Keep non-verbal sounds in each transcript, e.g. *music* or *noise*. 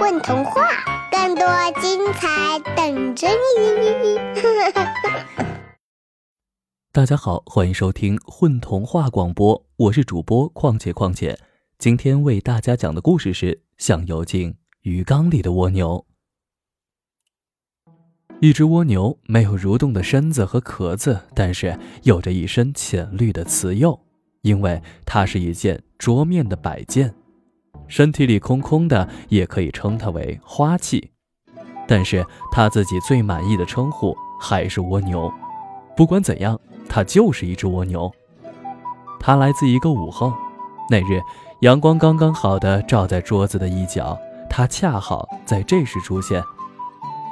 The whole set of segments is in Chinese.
混童话，更多精彩等着你！大家好，欢迎收听混童话广播，我是主播况且况且。今天为大家讲的故事是《想游进鱼缸里的蜗牛》。一只蜗牛没有蠕动的身子和壳子，但是有着一身浅绿的雌釉，因为它是一件桌面的摆件。身体里空空的，也可以称它为花器。但是他自己最满意的称呼还是蜗牛。不管怎样，它就是一只蜗牛。它来自一个午后，那日阳光刚刚好的照在桌子的一角，它恰好在这时出现。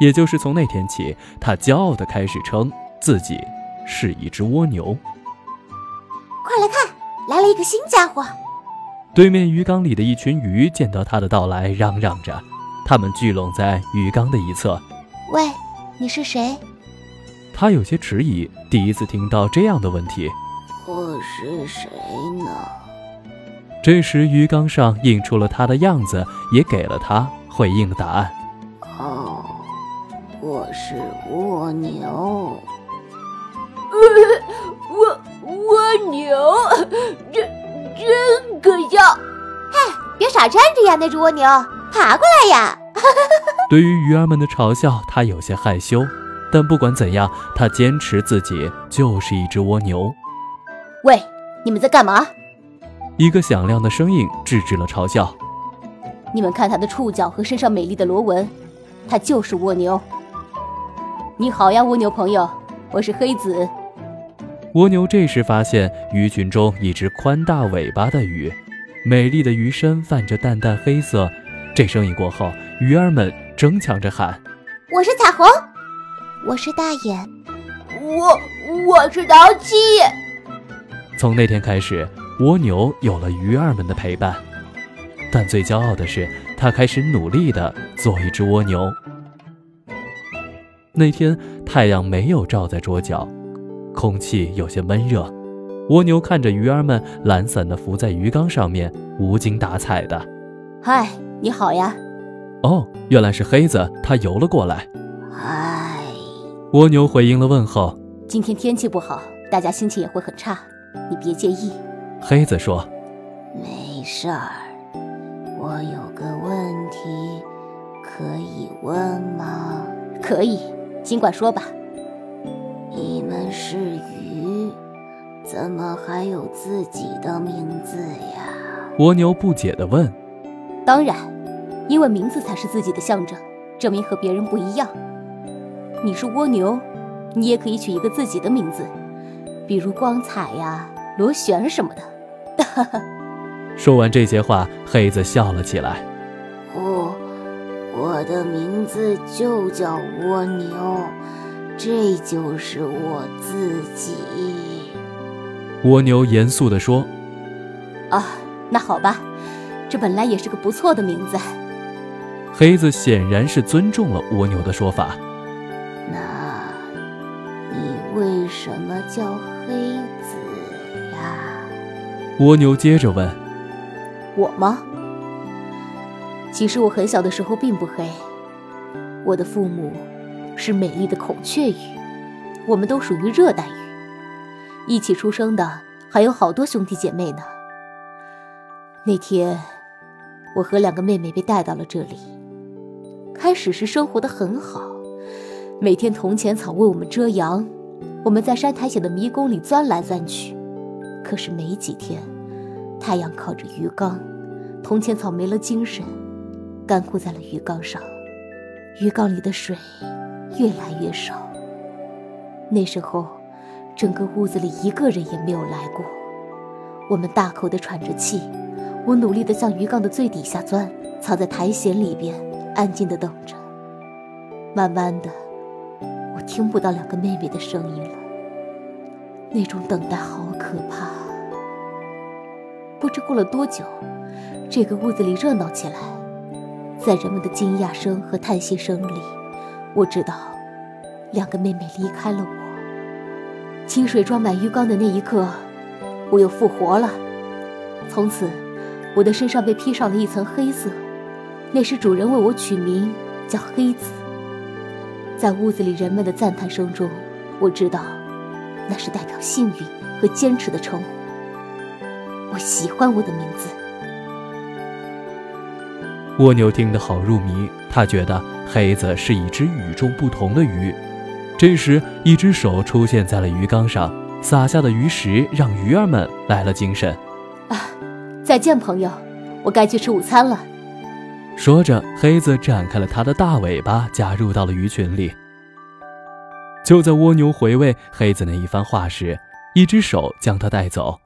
也就是从那天起，它骄傲地开始称自己是一只蜗牛。快来看，来了一个新家伙。对面鱼缸里的一群鱼见到他的到来，嚷嚷着，他们聚拢在鱼缸的一侧。喂，你是谁？他有些迟疑，第一次听到这样的问题。我是谁呢？这时，鱼缸上映出了他的样子，也给了他回应的答案。哦，我是蜗牛。蜗蜗牛，这。真可笑！嗨，别傻站着呀，那只蜗牛，爬过来呀！*laughs* 对于鱼儿们的嘲笑，他有些害羞，但不管怎样，他坚持自己就是一只蜗牛。喂，你们在干嘛？一个响亮的声音制止了嘲笑。你们看它的触角和身上美丽的螺纹，它就是蜗牛。你好呀，蜗牛朋友，我是黑子。蜗牛这时发现鱼群中一只宽大尾巴的鱼，美丽的鱼身泛着淡淡黑色。这声音过后，鱼儿们争抢着喊：“我是彩虹，我是大眼，我我是淘气。”从那天开始，蜗牛有了鱼儿们的陪伴，但最骄傲的是，它开始努力地做一只蜗牛。那天太阳没有照在桌角。空气有些闷热，蜗牛看着鱼儿们懒散地浮在鱼缸上面，无精打采的。嗨，你好呀！哦，原来是黑子，他游了过来。嗨，蜗牛回应了问候。今天天气不好，大家心情也会很差，你别介意。黑子说：“没事儿，我有个问题，可以问吗？可以，尽管说吧。”你们是鱼，怎么还有自己的名字呀？蜗牛不解地问。当然，因为名字才是自己的象征，证明和别人不一样。你是蜗牛，你也可以取一个自己的名字，比如光彩呀、螺旋什么的。*laughs* 哈哈。说完这些话，黑子笑了起来。哦，我的名字就叫蜗牛。这就是我自己。蜗牛严肃地说：“啊，那好吧，这本来也是个不错的名字。”黑子显然是尊重了蜗牛的说法。那，你为什么叫黑子呀？蜗牛接着问：“我吗？其实我很小的时候并不黑，我的父母。”是美丽的孔雀鱼，我们都属于热带鱼，一起出生的还有好多兄弟姐妹呢。那天，我和两个妹妹被带到了这里，开始是生活的很好，每天铜钱草为我们遮阳，我们在山苔藓的迷宫里钻来钻去。可是没几天，太阳靠着鱼缸，铜钱草没了精神，干枯在了鱼缸上，鱼缸里的水。越来越少。那时候，整个屋子里一个人也没有来过。我们大口地喘着气，我努力地向鱼缸的最底下钻，藏在苔藓里边，安静地等着。慢慢的，我听不到两个妹妹的声音了。那种等待好可怕。不知过了多久，这个屋子里热闹起来，在人们的惊讶声和叹息声里。我知道，两个妹妹离开了我。清水装满鱼缸的那一刻，我又复活了。从此，我的身上被披上了一层黑色，那时主人为我取名叫黑子。在屋子里人们的赞叹声中，我知道那是代表幸运和坚持的称呼。我喜欢我的名字。蜗牛听得好入迷，他觉得黑子是一只与众不同的鱼。这时，一只手出现在了鱼缸上，撒下的鱼食让鱼儿们来了精神。啊，再见，朋友，我该去吃午餐了。说着，黑子展开了它的大尾巴，加入到了鱼群里。就在蜗牛回味黑子那一番话时，一只手将它带走。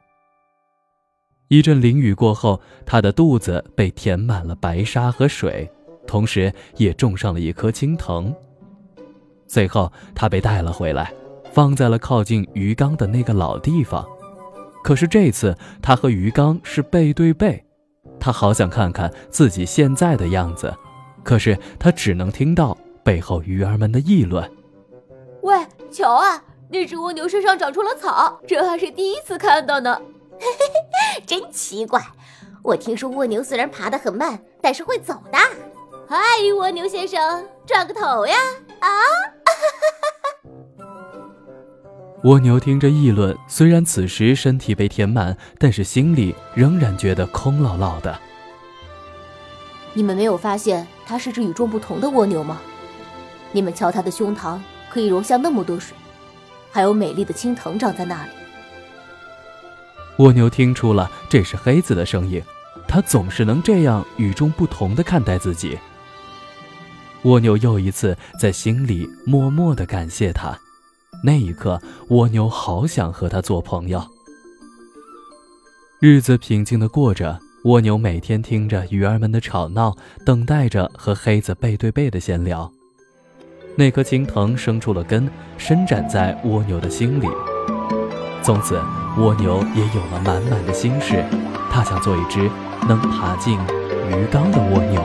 一阵淋雨过后，它的肚子被填满了白沙和水，同时也种上了一棵青藤。最后，它被带了回来，放在了靠近鱼缸的那个老地方。可是这次，它和鱼缸是背对背。他好想看看自己现在的样子，可是他只能听到背后鱼儿们的议论：“喂，瞧啊，那只蜗牛身上长出了草，这还是第一次看到呢。” *laughs* 真奇怪，我听说蜗牛虽然爬得很慢，但是会走的。嗨，蜗牛先生，转个头呀！啊！*laughs* 蜗牛听着议论，虽然此时身体被填满，但是心里仍然觉得空落落的。你们没有发现它是只与众不同的蜗牛吗？你们瞧，它的胸膛可以容下那么多水，还有美丽的青藤长在那里。蜗牛听出了这是黑子的声音，它总是能这样与众不同的看待自己。蜗牛又一次在心里默默的感谢他。那一刻，蜗牛好想和他做朋友。日子平静的过着，蜗牛每天听着鱼儿们的吵闹，等待着和黑子背对背的闲聊。那棵青藤生出了根，伸展在蜗牛的心里。从此，蜗牛也有了满满的心事，它想做一只能爬进鱼缸的蜗牛。